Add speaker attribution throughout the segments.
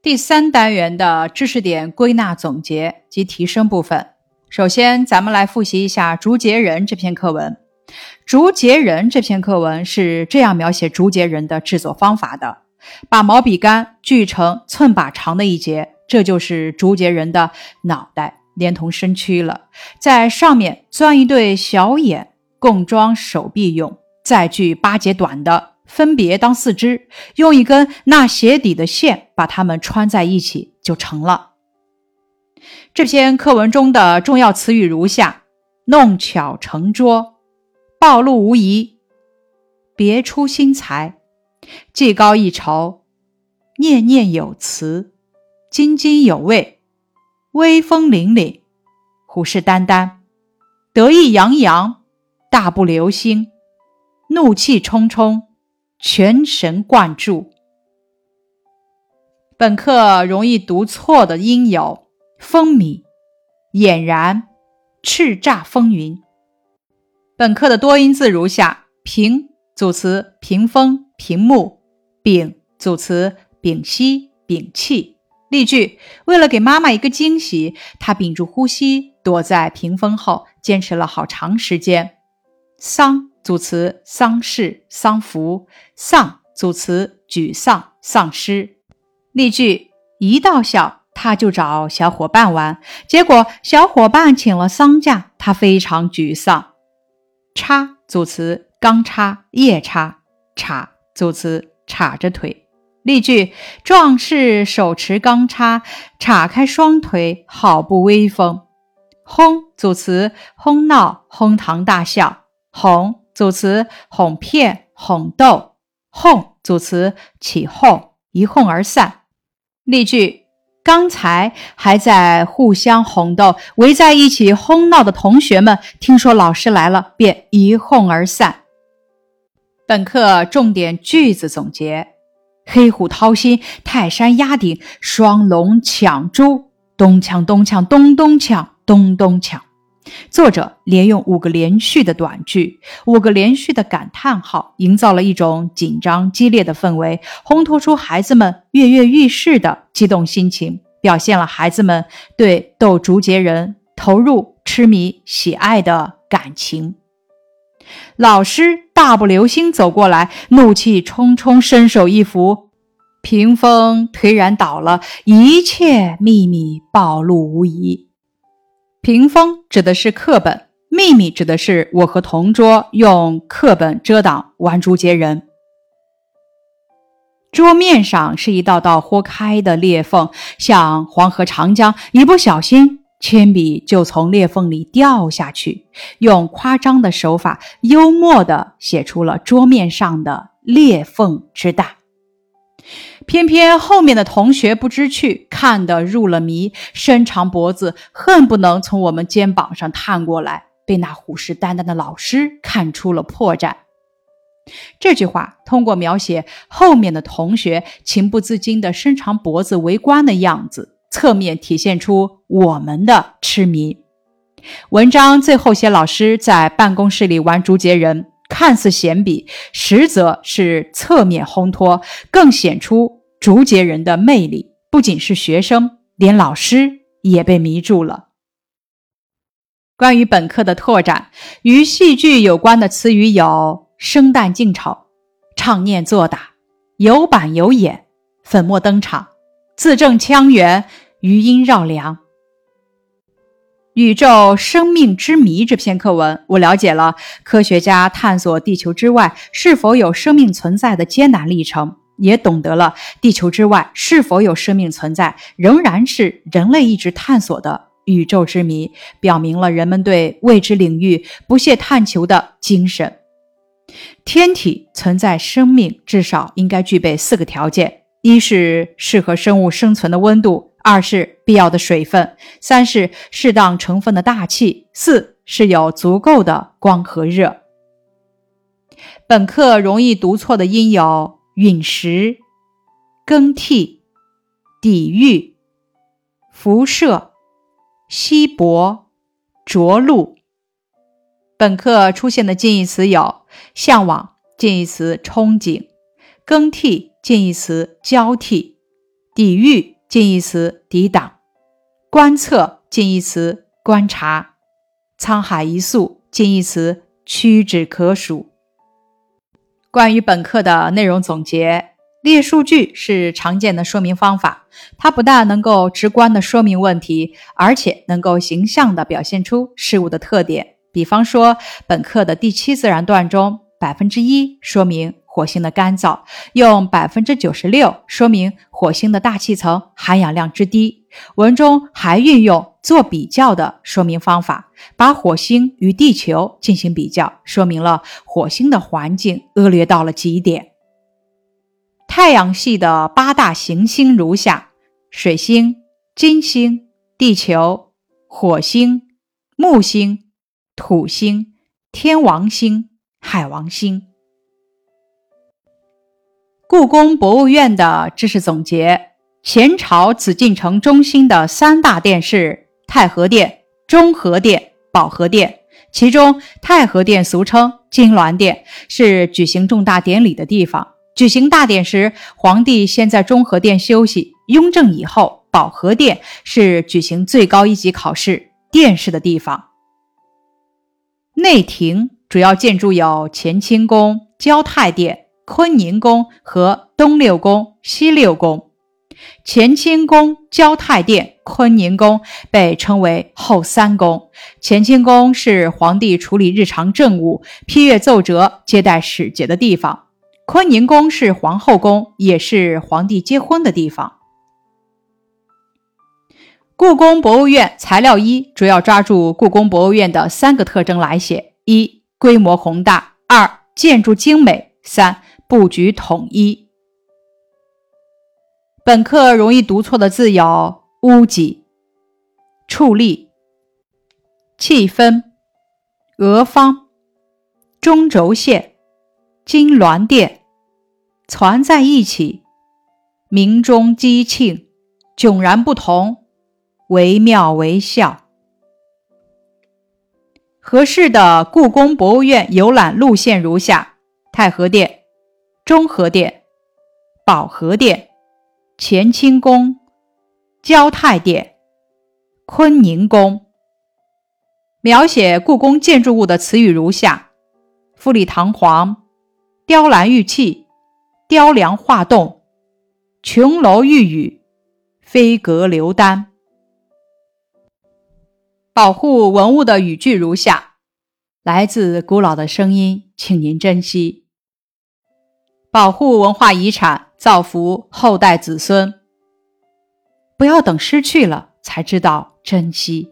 Speaker 1: 第三单元的知识点归纳总结及提升部分。首先，咱们来复习一下《竹节人》这篇课文。《竹节人》这篇课文是这样描写竹节人的制作方法的：把毛笔杆锯成寸把长的一截，这就是竹节人的脑袋，连同身躯了。在上面钻一对小眼，供装手臂用。再锯八节短的，分别当四肢，用一根纳鞋底的线把它们穿在一起，就成了。这篇课文中的重要词语如下：弄巧成拙。暴露无遗，别出心裁，技高一筹，念念有词，津津有味，威风凛凛，虎视眈眈，得意洋洋，大步流星，怒气冲冲，全神贯注。本课容易读错的音有：风靡、俨然、叱咤风云。本课的多音字如下：屏组词屏风、屏幕；屏组词屏息、屏气。例句：为了给妈妈一个惊喜，他屏住呼吸，躲在屏风后，坚持了好长时间。丧组词丧事、丧服；丧组词沮丧、丧失。例句：一到校，他就找小伙伴玩，结果小伙伴请了丧假，他非常沮丧。叉组词钢叉、夜叉，叉组词叉着腿。例句：壮士手持钢叉，叉开双腿，好不威风。哄组词哄闹、哄堂大笑。哄组词哄骗、哄逗。哄组词起哄，一哄而散。例句。刚才还在互相哄逗、围在一起哄闹的同学们，听说老师来了，便一哄而散。本课重点句子总结：黑虎掏心，泰山压顶，双龙抢珠，东抢东抢咚咚抢咚咚抢。作者连用五个连续的短句，五个连续的感叹号，营造了一种紧张激烈的氛围，烘托出孩子们跃跃欲试的激动心情，表现了孩子们对斗竹节人投入、痴迷、喜爱的感情。老师大步流星走过来，怒气冲冲，伸手一扶，屏风颓然倒了，一切秘密暴露无遗。屏风指的是课本，秘密指的是我和同桌用课本遮挡玩竹节人。桌面上是一道道豁开的裂缝，像黄河、长江，一不小心铅笔就从裂缝里掉下去。用夸张的手法，幽默地写出了桌面上的裂缝之大。偏偏后面的同学不知趣，看得入了迷，伸长脖子，恨不能从我们肩膀上探过来，被那虎视眈眈的老师看出了破绽。这句话通过描写后面的同学情不自禁地伸长脖子围观的样子，侧面体现出我们的痴迷。文章最后写老师在办公室里玩竹节人。看似闲笔，实则是侧面烘托，更显出竹节人的魅力。不仅是学生，连老师也被迷住了。关于本课的拓展，与戏剧有关的词语有：生旦净丑、唱念做打、有板有眼、粉墨登场、字正腔圆、余音绕梁。宇宙生命之谜这篇课文，我了解了科学家探索地球之外是否有生命存在的艰难历程，也懂得了地球之外是否有生命存在仍然是人类一直探索的宇宙之谜，表明了人们对未知领域不懈探求的精神。天体存在生命，至少应该具备四个条件：一是适合生物生存的温度。二是必要的水分，三是适当成分的大气，四是有足够的光和热。本课容易读错的音有陨石、更替、抵御、辐射、稀薄、着陆。本课出现的近义词有向往、近义词憧憬、更替、近义词交替。抵御近义词抵挡，观测近义词观察，沧海一粟近义词屈指可数。关于本课的内容总结，列数据是常见的说明方法，它不但能够直观的说明问题，而且能够形象的表现出事物的特点。比方说，本课的第七自然段中，百分之一说明。火星的干燥，用百分之九十六说明火星的大气层含氧量之低。文中还运用做比较的说明方法，把火星与地球进行比较，说明了火星的环境恶劣到了极点。太阳系的八大行星如下：水星、金星、地球、火星、木星、土星、天王星、海王星。故宫博物院的知识总结：前朝紫禁城中心的三大殿是太和殿、中和殿、保和殿。其中，太和殿俗称金銮殿，是举行重大典礼的地方。举行大典时，皇帝先在中和殿休息。雍正以后，保和殿是举行最高一级考试殿试的地方。内廷主要建筑有乾清宫、交泰殿。坤宁宫和东六宫、西六宫，乾清宫、交泰殿、坤宁宫被称为后三宫。乾清宫是皇帝处理日常政务、批阅奏折、接待使节的地方；坤宁宫是皇后宫，也是皇帝结婚的地方。故宫博物院材料一主要抓住故宫博物院的三个特征来写：一、规模宏大；二、建筑精美；三。布局统一。本课容易读错的字有：屋脊、矗立、气氛、俄方、中轴线、金銮殿、攒在一起、鸣钟击磬、迥然不同、惟妙惟肖。合适的故宫博物院游览路线如下：太和殿。中和殿、保和殿、乾清宫、交泰殿、坤宁宫。描写故宫建筑物的词语如下：富丽堂皇、雕栏玉砌、雕梁画栋、琼楼玉宇、飞阁流丹。保护文物的语句如下：来自古老的声音，请您珍惜。保护文化遗产，造福后代子孙。不要等失去了才知道珍惜。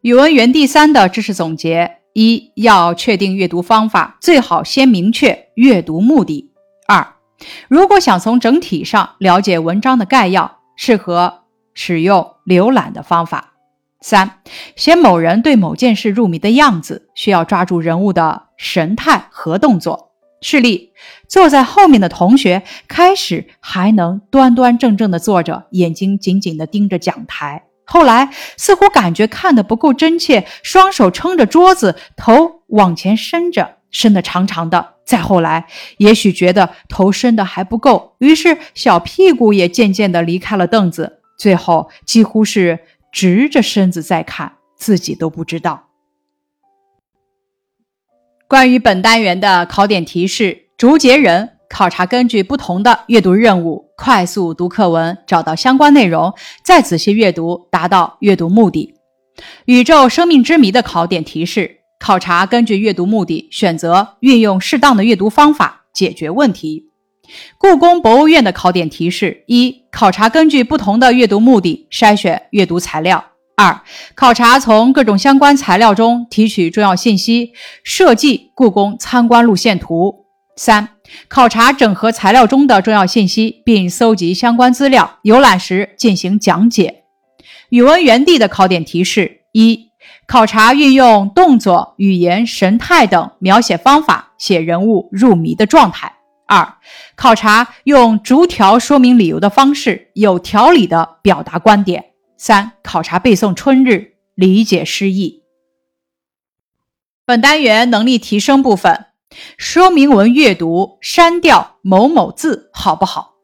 Speaker 1: 语文园地三的知识总结：一要确定阅读方法，最好先明确阅读目的。二，如果想从整体上了解文章的概要，适合使用浏览的方法。三，写某人对某件事入迷的样子，需要抓住人物的神态和动作。示例：坐在后面的同学开始还能端端正正的坐着，眼睛紧紧的盯着讲台，后来似乎感觉看得不够真切，双手撑着桌子，头往前伸着，伸得长长的。再后来，也许觉得头伸得还不够，于是小屁股也渐渐地离开了凳子，最后几乎是。直着身子在看，自己都不知道。关于本单元的考点提示：竹节人考察根据不同的阅读任务，快速读课文，找到相关内容，再仔细阅读，达到阅读目的。宇宙生命之谜的考点提示：考察根据阅读目的，选择运用适当的阅读方法解决问题。故宫博物院的考点提示：一、考察根据不同的阅读目的筛选阅读材料；二、考察从各种相关材料中提取重要信息，设计故宫参观路线图；三、考察整合材料中的重要信息，并搜集相关资料，游览时进行讲解。语文园地的考点提示：一、考察运用动作、语言、神态等描写方法写人物入迷的状态。二、考察用逐条说明理由的方式，有条理的表达观点。三、考察背诵《春日》，理解诗意。本单元能力提升部分，说明文阅读删掉某某字好不好？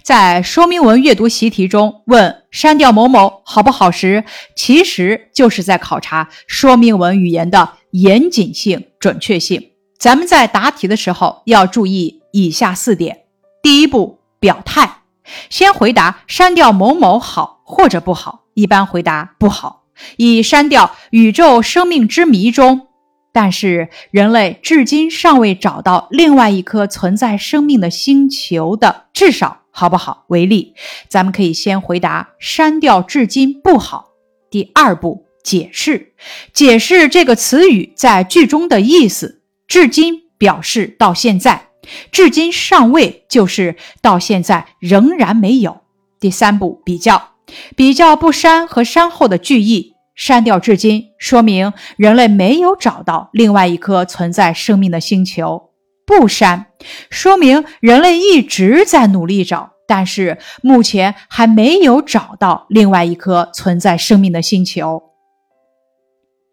Speaker 1: 在说明文阅读习题中问“删掉某某好不好”时，其实就是在考察说明文语言的严谨性、准确性。咱们在答题的时候要注意以下四点：第一步，表态，先回答删掉某某好或者不好，一般回答不好，以删掉宇宙生命之谜中。但是人类至今尚未找到另外一颗存在生命的星球的至少好不好为例，咱们可以先回答删掉至今不好。第二步解释，解释这个词语在句中的意思。至今表示到现在，至今尚未就是到现在仍然没有。第三步比较，比较不删和删后的句意。删掉至今，说明人类没有找到另外一颗存在生命的星球；不删，说明人类一直在努力找，但是目前还没有找到另外一颗存在生命的星球。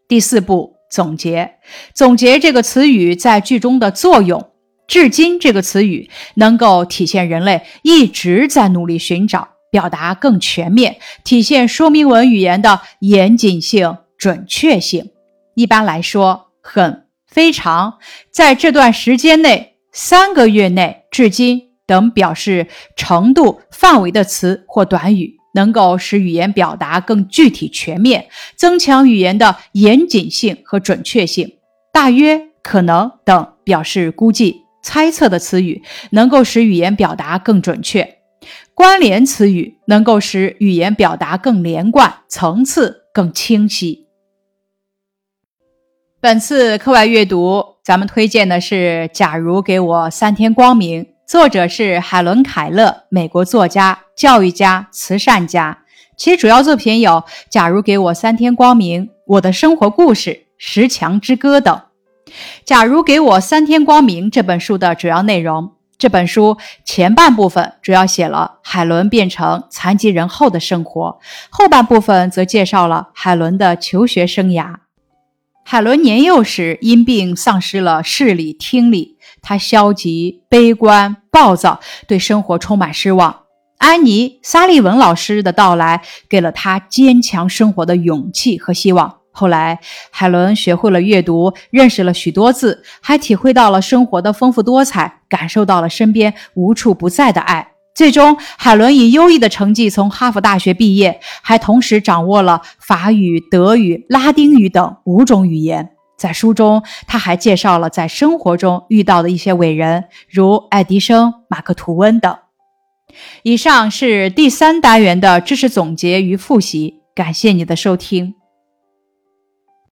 Speaker 1: 第四步总结，总结这个词语在句中的作用。至今这个词语能够体现人类一直在努力寻找。表达更全面，体现说明文语言的严谨性、准确性。一般来说，很、非常，在这段时间内、三个月内、至今等表示程度、范围的词或短语，能够使语言表达更具体、全面，增强语言的严谨性和准确性。大约、可能等表示估计、猜测的词语，能够使语言表达更准确。关联词语能够使语言表达更连贯，层次更清晰。本次课外阅读，咱们推荐的是《假如给我三天光明》，作者是海伦·凯勒，美国作家、教育家、慈善家。其主要作品有《假如给我三天光明》《我的生活故事》《十强之歌》等。《假如给我三天光明》这本书的主要内容。这本书前半部分主要写了海伦变成残疾人后的生活，后半部分则介绍了海伦的求学生涯。海伦年幼时因病丧失了视力、听力，她消极、悲观、暴躁，对生活充满失望。安妮·萨利文老师的到来给了她坚强生活的勇气和希望。后来，海伦学会了阅读，认识了许多字，还体会到了生活的丰富多彩，感受到了身边无处不在的爱。最终，海伦以优异的成绩从哈佛大学毕业，还同时掌握了法语、德语、拉丁语等五种语言。在书中，他还介绍了在生活中遇到的一些伟人，如爱迪生、马克·吐温等。以上是第三单元的知识总结与复习，感谢你的收听。